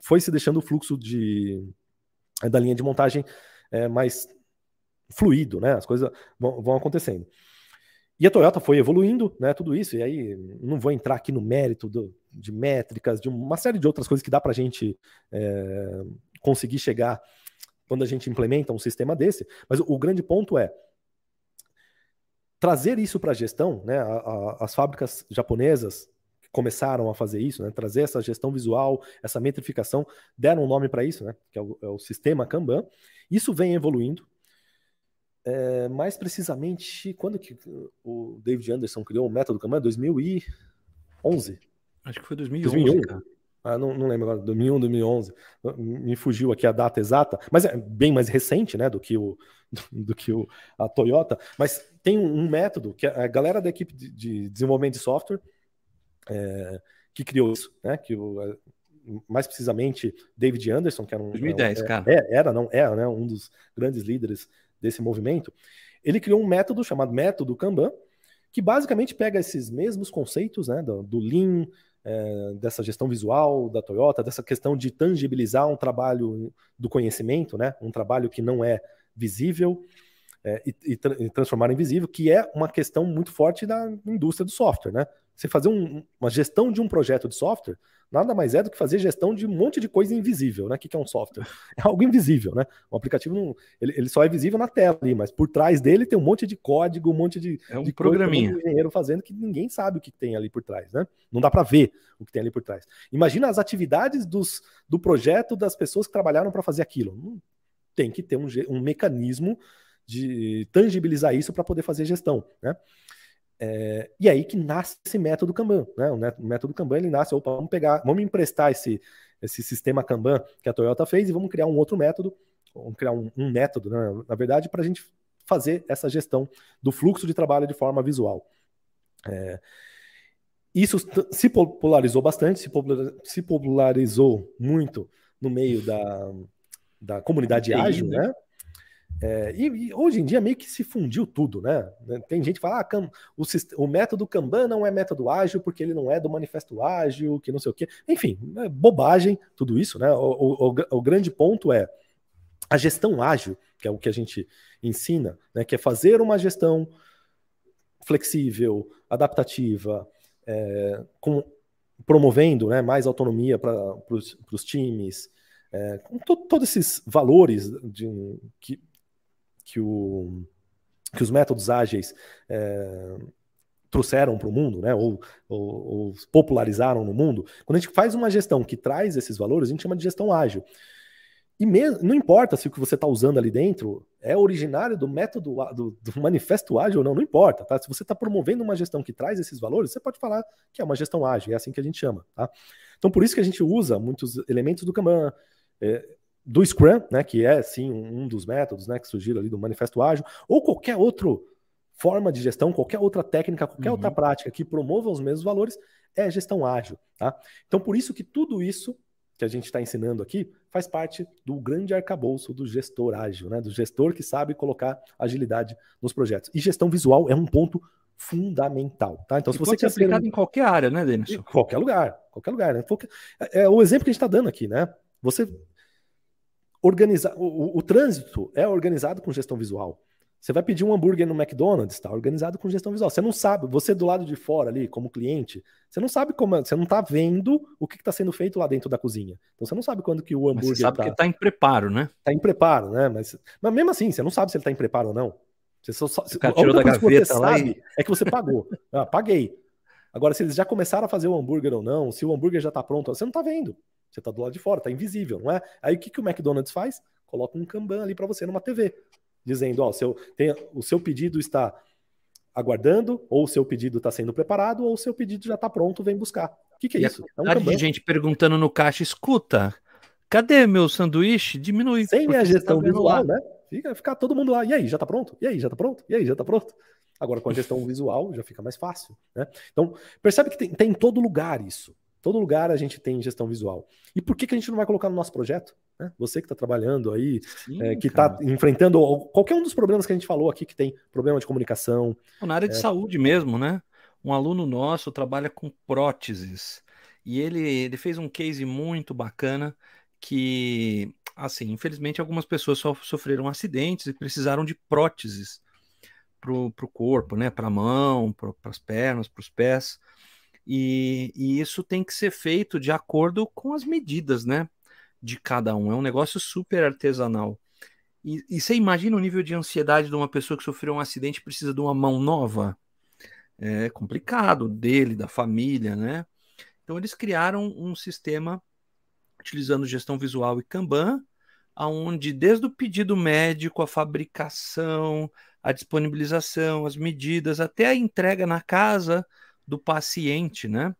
foi se deixando o fluxo de, da linha de montagem é, mais fluido, né? As coisas vão, vão acontecendo. E a Toyota foi evoluindo, né, tudo isso, e aí não vou entrar aqui no mérito do, de métricas, de uma série de outras coisas que dá para a gente é, conseguir chegar quando a gente implementa um sistema desse, mas o, o grande ponto é trazer isso para a gestão, né, a, as fábricas japonesas começaram a fazer isso, né, trazer essa gestão visual, essa metrificação, deram um nome para isso, né, que é o, é o sistema Kanban, isso vem evoluindo, é, mais precisamente, quando que o David Anderson criou o método Kanban? 2011. Acho que foi 2011, 2001. Cara. Ah, não, não lembro agora, 2001, 2011. Me fugiu aqui a data exata, mas é bem mais recente, né, do que o (laughs) do que o, a Toyota. Mas tem um, método que a galera da equipe de, de desenvolvimento de software é, que criou isso, né, que o, é, mais precisamente David Anderson, que era um 2010, é, cara. É, era, não era, né, um dos grandes líderes desse movimento, ele criou um método chamado método Kanban, que basicamente pega esses mesmos conceitos né, do, do Lean, é, dessa gestão visual da Toyota, dessa questão de tangibilizar um trabalho do conhecimento, né, um trabalho que não é visível é, e, e, tra transformar em visível, que é uma questão muito forte da indústria do software. Né? Você fazer um, uma gestão de um projeto de software nada mais é do que fazer gestão de um monte de coisa invisível, né? O que é um software? (laughs) É algo invisível, né? Um aplicativo não, ele, ele só é visível na tela ali, mas por trás dele tem um monte de código, um monte de, é um de programinha. um engenheiro fazendo que ninguém sabe o que tem ali por trás, né? Não dá para ver o que tem ali por trás. Imagina as atividades dos, do projeto das pessoas que trabalharam para fazer aquilo. Tem que ter um, um mecanismo de tangibilizar isso para poder fazer gestão, né? É, e aí que nasce esse método Kanban, né? O método Kanban ele nasce, opa, vamos pegar, vamos emprestar esse, esse sistema Kanban que a Toyota fez e vamos criar um outro método, vamos criar um, um método, né? na verdade, para a gente fazer essa gestão do fluxo de trabalho de forma visual. É, isso se popularizou bastante, se, se popularizou muito no meio da, da comunidade ágil, né? É, e, e, hoje em dia meio que se fundiu tudo, né? Tem gente que fala, ah, o, o, método Kanban não é método ágil porque ele não é do manifesto ágil, que não sei o quê. Enfim, é bobagem tudo isso, né? O, o, o, grande ponto é a gestão ágil, que é o que a gente ensina, né? Que é fazer uma gestão flexível, adaptativa, é, com, promovendo né, mais autonomia para os times, é, com to, todos esses valores de, que que, o, que os métodos ágeis é, trouxeram para o mundo, né, ou, ou, ou, popularizaram no mundo, quando a gente faz uma gestão que traz esses valores, a gente chama de gestão ágil. E mesmo, não importa se o que você está usando ali dentro é originário do método do, do, (laughs) manifesto ágil ou não, não importa. Tá? Se você está promovendo uma gestão que traz esses valores, você pode falar que é uma gestão ágil, é assim que a gente chama. Tá? Então, por isso que a gente usa muitos elementos do Kanban. É, do Scrum, né, que é sim um dos métodos né, que surgiram ali do Manifesto Ágil, ou qualquer outra forma de gestão, qualquer outra técnica, qualquer uhum. outra prática que promova os mesmos valores, é gestão ágil. Tá? Então, por isso que tudo isso que a gente está ensinando aqui faz parte do grande arcabouço do gestor ágil, né? do gestor que sabe colocar agilidade nos projetos. E gestão visual é um ponto fundamental, tá? Então, se você quer ser aplicado em qualquer área, né, Denis? Em qualquer lugar, qualquer lugar, né? É, é o exemplo que a gente está dando aqui, né? Você organizar. O, o, trânsito é organizado com gestão visual. Você vai pedir um hambúrguer no McDonald's, está organizado com gestão visual. Você não sabe, você do lado de fora ali, como cliente, você não sabe como, você não está vendo o que está sendo feito lá dentro da cozinha. Então você não sabe quando que o hambúrguer. Mas você sabe tá, que está em preparo, né? Está em preparo, né? Mas, mas mesmo assim, você não sabe se ele está em preparo ou não. Você só, só, o cara tirou da gaveta lá e... é que você pagou. ah, paguei. Agora, se eles já começaram a fazer o hambúrguer ou não, se o hambúrguer já está pronto, você não está vendo. Você está do lado de fora, está invisível, não é? Aí o que, que o McDonald's faz? Coloca um Kanban ali para você numa TV, dizendo: ó, seu, tem, o seu pedido está aguardando, ou o seu pedido está sendo preparado, ou o seu pedido já está pronto, vem buscar. O que, que é e isso? É um de gente perguntando no caixa: escuta, cadê meu sanduíche? Diminui. Sem minha gestão tá visual, né? Fica, fica todo mundo lá. E aí, já está pronto? E aí, já está pronto? E aí, já está pronto? Agora, com a gestão visual, já fica mais fácil. Né? Então, percebe que tem, tem em todo lugar isso. Todo lugar a gente tem gestão visual. E por que, que a gente não vai colocar no nosso projeto? Né? Você que está trabalhando aí, Sim, é, que está enfrentando qualquer um dos problemas que a gente falou aqui, que tem problema de comunicação. Na área de é... saúde mesmo, né? Um aluno nosso trabalha com próteses. E ele, ele fez um case muito bacana que, assim, infelizmente algumas pessoas só sofreram acidentes e precisaram de próteses para o corpo, né? Para a mão, para as pernas, para os pés. E, e, isso tem que ser feito de acordo com as medidas, né? De cada um. É um negócio super artesanal. E, e você imagina o nível de ansiedade de uma pessoa que sofreu um acidente e precisa de uma mão nova? É complicado, dele, da família, né? Então eles criaram um sistema utilizando gestão visual e Kanban, aonde desde o pedido médico, a fabricação, a disponibilização, as medidas, até a entrega na casa do paciente, né?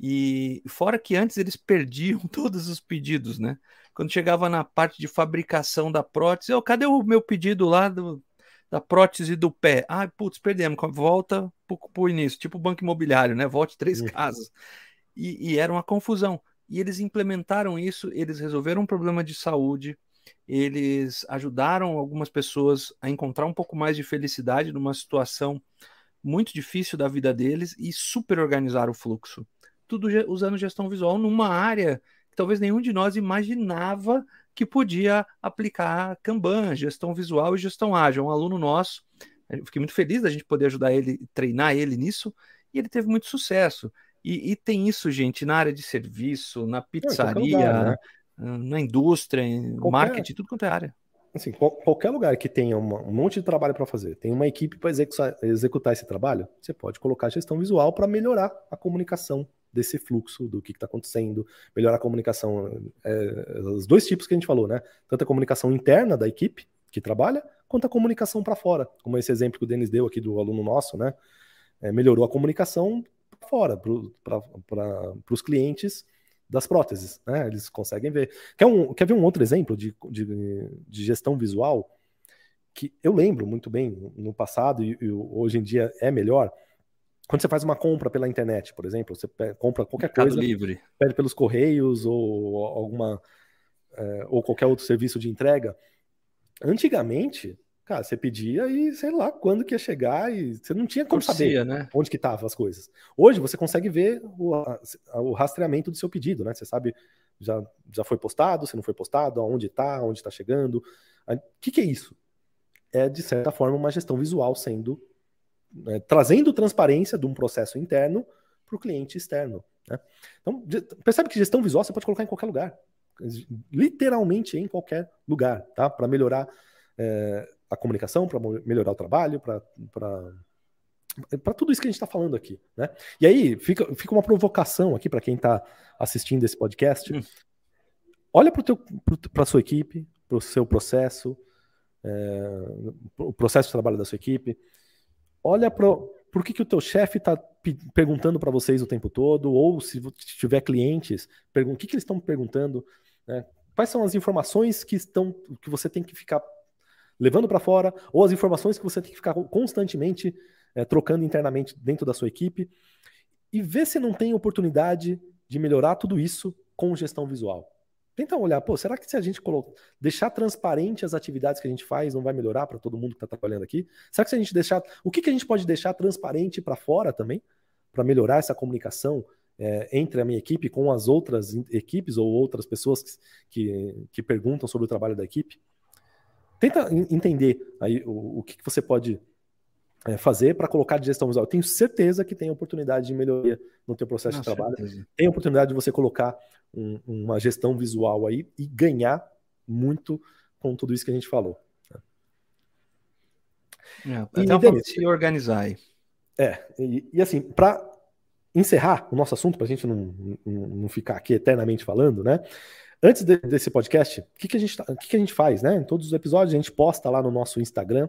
E fora que antes eles perdiam (laughs) todos os pedidos, né? Quando chegava na parte de fabricação da prótese, oh, cadê o meu pedido lá do, da prótese do pé? Ah, putz, perdemos, volta para o início, tipo banco imobiliário, né? Volte três casas. E, e era uma confusão. E eles implementaram isso, eles resolveram um problema de saúde, eles ajudaram algumas pessoas a encontrar um pouco mais de felicidade numa situação muito difícil da vida deles e super organizar o fluxo. Tudo usando gestão visual numa área que talvez nenhum de nós imaginava que podia aplicar Kanban, gestão visual e gestão ágil. Um aluno nosso, eu fiquei muito feliz da gente poder ajudar ele, treinar ele nisso, e ele teve muito sucesso. E, e tem isso, gente, na área de serviço, na pizzaria, lugar, né? na indústria, qualquer... marketing, tudo quanto é área assim, qualquer lugar que tenha um monte de trabalho para fazer, tem uma equipe para executar, executar, esse trabalho, você pode colocar gestão visual para melhorar a comunicação desse fluxo, do que está acontecendo, melhorar a comunicação, é, os dois tipos que a gente falou, né? Tanto a comunicação interna da equipe que trabalha, quanto a comunicação para fora, como esse exemplo que o Denis deu aqui do aluno nosso, né? É, melhorou a comunicação para fora, para os clientes das próteses, né? Eles conseguem ver. Quer, um, quer ver um outro exemplo de, de, de, gestão visual que eu lembro muito bem no passado e, e, hoje em dia é melhor? Quando você faz uma compra pela internet, por exemplo, você compra qualquer Mercado coisa, livre. pede pelos correios ou alguma é, ou qualquer outro serviço de entrega. Antigamente, Cara, você pedia e sei lá quando que ia chegar e você não tinha como saber né? onde que estavam as coisas. Hoje você consegue ver o, o, rastreamento do seu pedido, né? Você sabe já, já foi postado, se não foi postado, aonde está, onde está chegando. O que, que é isso? É, de certa forma, uma gestão visual sendo né, trazendo transparência de um processo interno para o cliente externo. Né? Então, percebe que gestão visual você pode colocar em qualquer lugar. Literalmente em qualquer lugar, tá? Para melhorar. É, a comunicação, para melhorar o trabalho, para tudo isso que a gente está falando aqui, né? E aí fica, fica uma provocação aqui para quem está assistindo esse podcast. Hum. Olha para a sua equipe, para o seu processo, é, o processo de trabalho da sua equipe. Olha para por que, que o teu chefe está perguntando para vocês o tempo todo, ou se tiver clientes, o que, que eles estão perguntando, né? quais são as informações que estão que você tem que ficar levando para fora, ou as informações que você tem que ficar constantemente é, trocando internamente dentro da sua equipe, e ver se não tem oportunidade de melhorar tudo isso com gestão visual. Tenta olhar, pô, será que se a gente colocar, deixar transparente as atividades que a gente faz não vai melhorar para todo mundo que está trabalhando aqui? Será que se a gente deixar, o que, que a gente pode deixar transparente para fora também, para melhorar essa comunicação é, entre a minha equipe com as outras equipes ou outras pessoas que, que, que perguntam sobre o trabalho da equipe? Tenta entender aí o, o que, que você pode é, fazer para colocar de gestão visual. Eu tenho certeza que tem oportunidade de melhoria no teu processo de trabalho. Certeza. Tem oportunidade de você colocar um, uma gestão visual aí e ganhar muito com tudo isso que a gente falou. É, até e, Denis, se organizar aí. É, e, e assim, para encerrar o nosso assunto, para a gente não, não, não, ficar aqui eternamente falando, né? Antes de, desse podcast, o que, que, a gente, tá, que, que a gente faz, né? Em todos os episódios a gente posta lá no nosso Instagram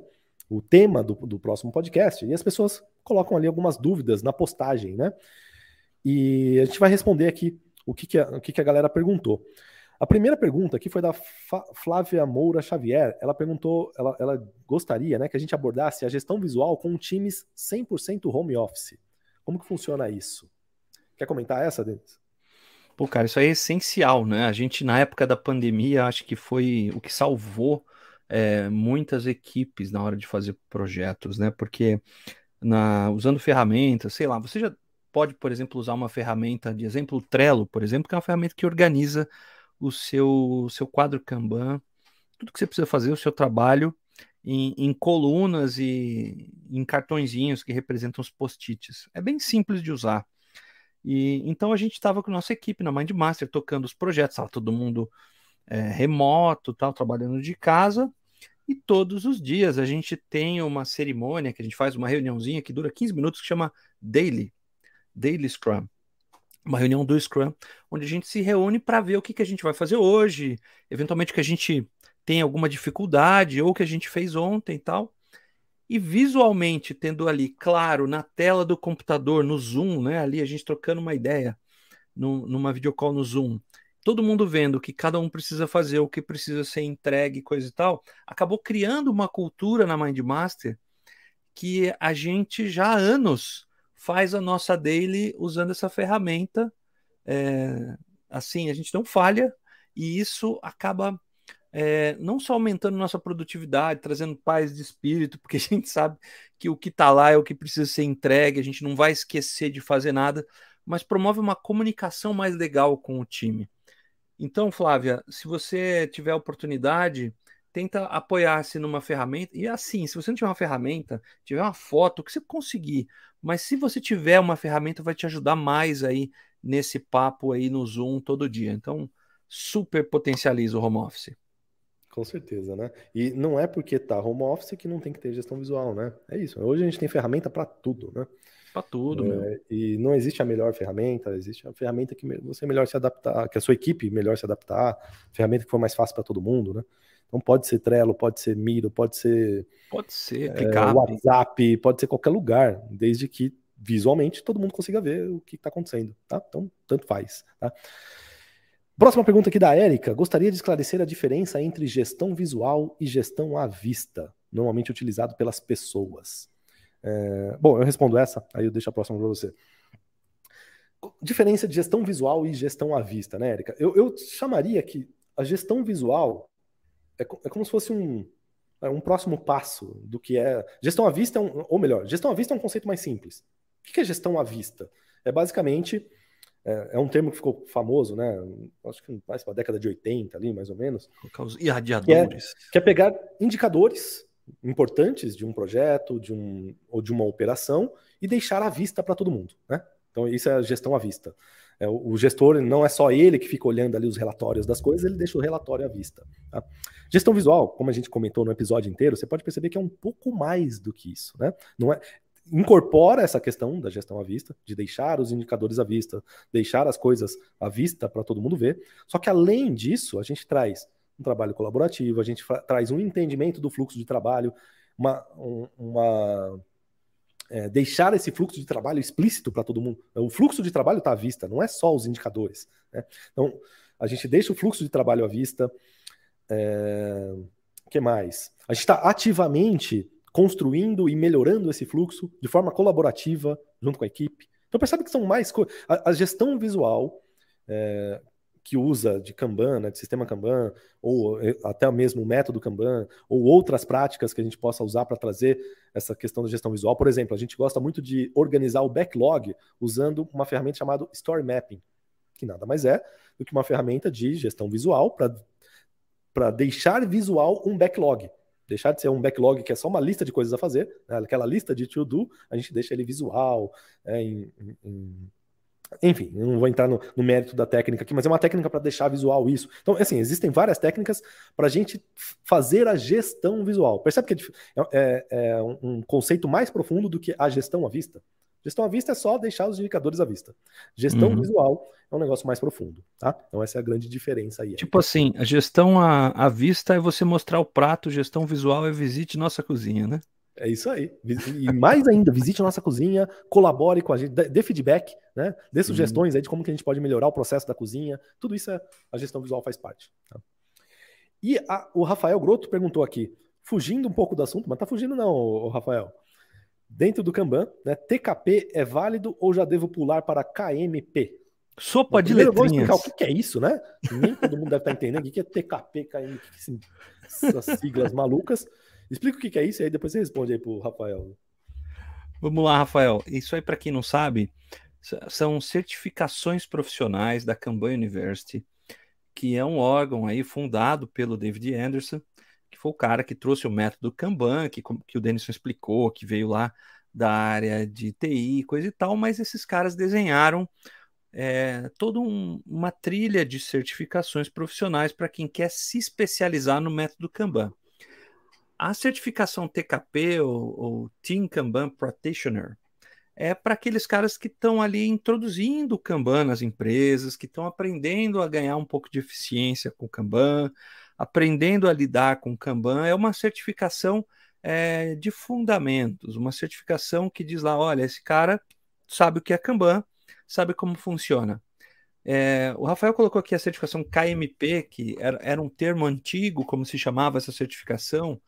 o tema do, do próximo podcast e as pessoas colocam ali algumas dúvidas na postagem, né? E a gente vai responder aqui o que, que, a, o que, que a galera perguntou. A primeira pergunta aqui foi da Flávia Moura Xavier. Ela perguntou, ela, ela, gostaria né, que a gente abordasse a gestão visual com times 100% home office. Como que funciona isso? Quer comentar essa, Denis? Pô, cara, isso é essencial, né? A gente, na época da pandemia, acho que foi o que salvou é, muitas equipes na hora de fazer projetos, né? Porque na, usando ferramentas, sei lá, você já pode, por exemplo, usar uma ferramenta de exemplo, o Trello, por exemplo, que é uma ferramenta que organiza o seu, seu quadro Kanban, tudo que você precisa fazer, o seu trabalho, em, em colunas e em cartõezinhos que representam os post-its. É bem simples de usar. E então a gente estava com a nossa equipe na Mindmaster tocando os projetos, estava todo mundo é, remoto, tal, trabalhando de casa. E todos os dias a gente tem uma cerimônia que a gente faz uma reuniãozinha que dura 15 minutos que chama Daily, Daily Scrum. Uma reunião do Scrum, onde a gente se reúne para ver o que, que a gente vai fazer hoje, eventualmente que a gente tem alguma dificuldade ou que a gente fez ontem e tal. E visualmente, tendo ali, claro, na tela do computador, no Zoom, né? Ali a gente trocando uma ideia numa videocall no Zoom, todo mundo vendo que cada um precisa fazer, o que precisa ser entregue, coisa e tal, acabou criando uma cultura na Mindmaster que a gente já há anos faz a nossa daily usando essa ferramenta. É, assim, a gente não falha e isso acaba é, não só aumentando nossa produtividade, trazendo paz de espírito, porque (laughs) a gente sabe que o que está lá é o que precisa ser entregue, a gente não vai esquecer de fazer nada, mas promove uma comunicação mais legal com o time. Então, Flávia, se você tiver a oportunidade, tenta apoiar-se numa ferramenta. E assim, se você não tiver uma ferramenta, tiver uma foto, o que você conseguir. Mas se você tiver uma ferramenta, vai te ajudar mais aí nesse papo aí no Zoom todo dia. Então, super potencializa o home office. Com certeza, né? E não é porque tá home office que não tem que ter gestão visual, né? É isso. Hoje a gente tem ferramenta para tudo, né? Para tudo, é, E não existe a melhor ferramenta, existe a ferramenta que você melhor se adaptar, que a sua equipe melhor se adaptar, ferramenta que for mais fácil para todo mundo, né? Então pode ser Trello, pode ser Miro, pode ser pode ser é, WhatsApp, pode ser qualquer lugar, desde que visualmente todo mundo consiga ver o que está acontecendo, tá? Então tanto faz, tá? Próxima pergunta aqui da Érica. Gostaria de esclarecer a diferença entre gestão visual e gestão à vista, normalmente utilizado pelas pessoas. É, bom, eu respondo essa, aí eu deixo a próxima para você. Diferença de gestão visual e gestão à vista, né, Érica? Eu, eu chamaria que a gestão visual é, é como se fosse um, é um próximo passo do que é. Gestão à vista é um. Ou melhor, gestão à vista é um conceito mais simples. O que é gestão à vista? É basicamente é, é, um termo que ficou famoso, né? Acho que mais para a década de 80 ali, mais ou menos. Os irradiadores. Que é, que é pegar indicadores importantes de um projeto, de um ou de uma operação e deixar à vista para todo mundo, né? Então isso é a gestão à vista. É, o gestor não é só ele que fica olhando ali os relatórios das coisas, ele deixa o relatório à vista. Tá? Gestão visual, como a gente comentou no episódio inteiro, você pode perceber que é um pouco mais do que isso, né? Não é, incorpora essa questão da gestão à vista, de deixar os indicadores à vista, deixar as coisas à vista para todo mundo ver. Só que além disso, a gente traz um trabalho colaborativo, a gente traz um entendimento do fluxo de trabalho, uma, uma é, deixar esse fluxo de trabalho explícito para todo mundo. O fluxo de trabalho está à vista, não é só os indicadores. Né? Então, a gente deixa o fluxo de trabalho à vista. É... O que mais? A gente está ativamente construindo e melhorando esse fluxo de forma colaborativa junto com a equipe. Então percebe que são mais a, a gestão visual é, que usa de Kanban, né, de sistema Kanban, ou é, até mesmo o método Kanban, ou outras práticas que a gente possa usar para trazer essa questão da gestão visual. Por exemplo, a gente gosta muito de organizar o backlog usando uma ferramenta chamada Story Mapping, que nada mais é do que uma ferramenta de gestão visual para deixar visual um backlog deixar de ser um backlog que é só uma lista de coisas a fazer, né? aquela lista de to-do, a gente deixa ele visual, é, em, em, enfim, eu não vou entrar no, no, mérito da técnica aqui, mas é uma técnica para deixar visual isso. Então, assim, existem várias técnicas para a gente fazer a gestão visual. Percebe que é, é, é, um conceito mais profundo do que a gestão à vista? Gestão à vista é só deixar os indicadores à vista. Gestão uhum. visual é um negócio mais profundo, tá? Então essa é a grande diferença aí. Tipo assim, a gestão à, à vista é você mostrar o prato, gestão visual é visite nossa cozinha, né? É isso aí. E mais ainda, visite nossa cozinha, colabore com a gente, dê feedback, né? Dê sugestões aí de como que a gente pode melhorar o processo da cozinha. Tudo isso é, a gestão visual faz parte. Tá? E a, o Rafael Groto perguntou aqui, fugindo um pouco do assunto, mas tá fugindo não, o Rafael. Dentro do Kanban, né, TKP é válido ou já devo pular para KMP? Sopa de letrinhas. Vamos explicar o que é isso, né? Nem todo mundo deve estar entendendo o que é TKP, KM, essas siglas malucas. Explica o que é isso e aí depois você responde aí pro Rafael. Vamos lá, Rafael. Isso aí, para quem não sabe, são certificações profissionais da Kanban University, que é um órgão aí fundado pelo David Anderson, que foi o cara que trouxe o método Kanban, que, que o Denison explicou, que veio lá da área de TI, coisa e tal, mas esses caras desenharam é, toda um, uma trilha de certificações profissionais para quem quer se especializar no método Kanban. A certificação TKP ou, ou Team Kanban Practitioner é para aqueles caras que estão ali introduzindo o Kanban nas empresas, que estão aprendendo a ganhar um pouco de eficiência com o Kanban, aprendendo a lidar com Kanban. É uma certificação é, de fundamentos, uma certificação que diz lá: olha, esse cara sabe o que é Kanban, sabe como funciona. É, o Rafael colocou aqui a certificação KMP, que era, era, um termo antigo, como se chamava essa certificação.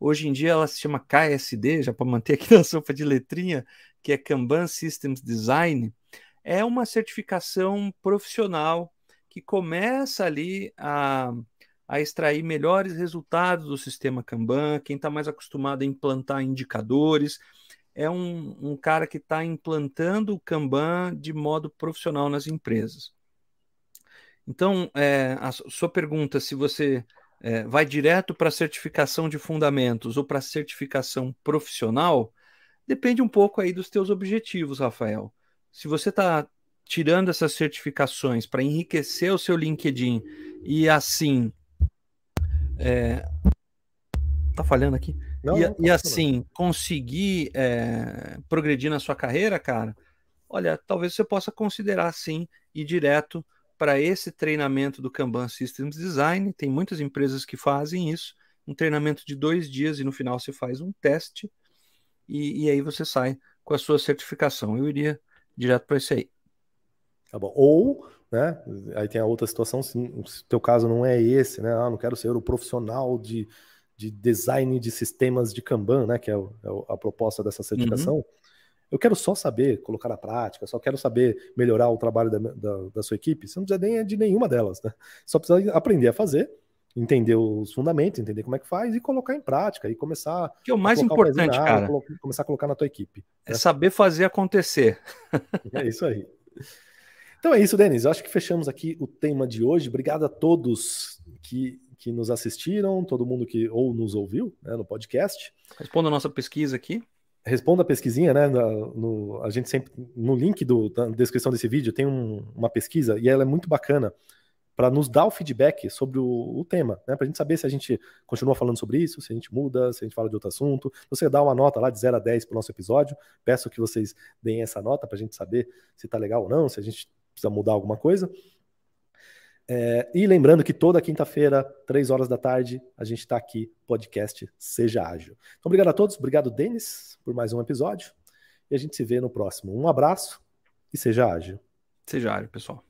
Hoje em dia ela se chama KSD, já para manter aqui (laughs) na sopa de letrinha, que é Kanban Systems Design. É uma certificação profissional que começa ali a, a extrair melhores resultados do sistema Kanban. Quem está mais acostumado a implantar indicadores, é um, um cara que está implantando o Kanban de modo profissional nas empresas. Então, é, a sua pergunta, se você é, vai direto para a certificação de fundamentos ou para a certificação profissional, depende um pouco aí dos teus objetivos, Rafael. Se você está tirando essas certificações para enriquecer o seu LinkedIn e assim. É... Tá falhando aqui? Não, e, não, e assim, conseguir é, progredir na sua carreira, cara, olha, talvez você possa considerar sim ir direto para esse treinamento do Kanban Systems Design. Tem muitas empresas que fazem isso, um treinamento de dois dias e no final você faz um teste e, e aí você sai com a sua certificação. Eu iria direto para isso aí. Tá bom. Ou, né? Aí tem a outra situação, se o teu caso não é esse, né? Ah, não quero ser o profissional de de design de sistemas de Kanban, né, que é, o, é a proposta dessa certificação, uhum. eu quero só saber colocar na prática, só quero saber melhorar o trabalho da, da, da, sua equipe, você não precisa nem de nenhuma delas, né? Só precisa aprender a fazer, entender os fundamentos, entender como é que faz e colocar em prática e começar. Que é o mais importante, cara. Começar a colocar na tua equipe. É né? saber fazer acontecer. É isso aí. (laughs) Então é isso, Denis. Eu acho que fechamos aqui o tema de hoje. Obrigado a todos que que nos assistiram, todo mundo que ou nos ouviu né, no podcast. Responda a nossa pesquisa aqui. Responda a pesquisinha, né? No, no, a gente sempre no link do, da descrição desse vídeo tem um, uma pesquisa e ela é muito bacana para nos dar o feedback sobre o, o tema, né? Para a gente saber se a gente continua falando sobre isso, se a gente muda, se a gente fala de outro assunto. Você dá uma nota lá de 0 a 10 para o nosso episódio. Peço que vocês deem essa nota para a gente saber se está legal ou não, se a gente precisa mudar alguma coisa. É, e lembrando que toda quinta-feira, três horas da tarde, a gente está aqui, podcast Seja Ágil. Então, obrigado a todos, obrigado, Denis, por mais um episódio. E a gente se vê no próximo. Um abraço e seja ágil. Seja ágil, pessoal.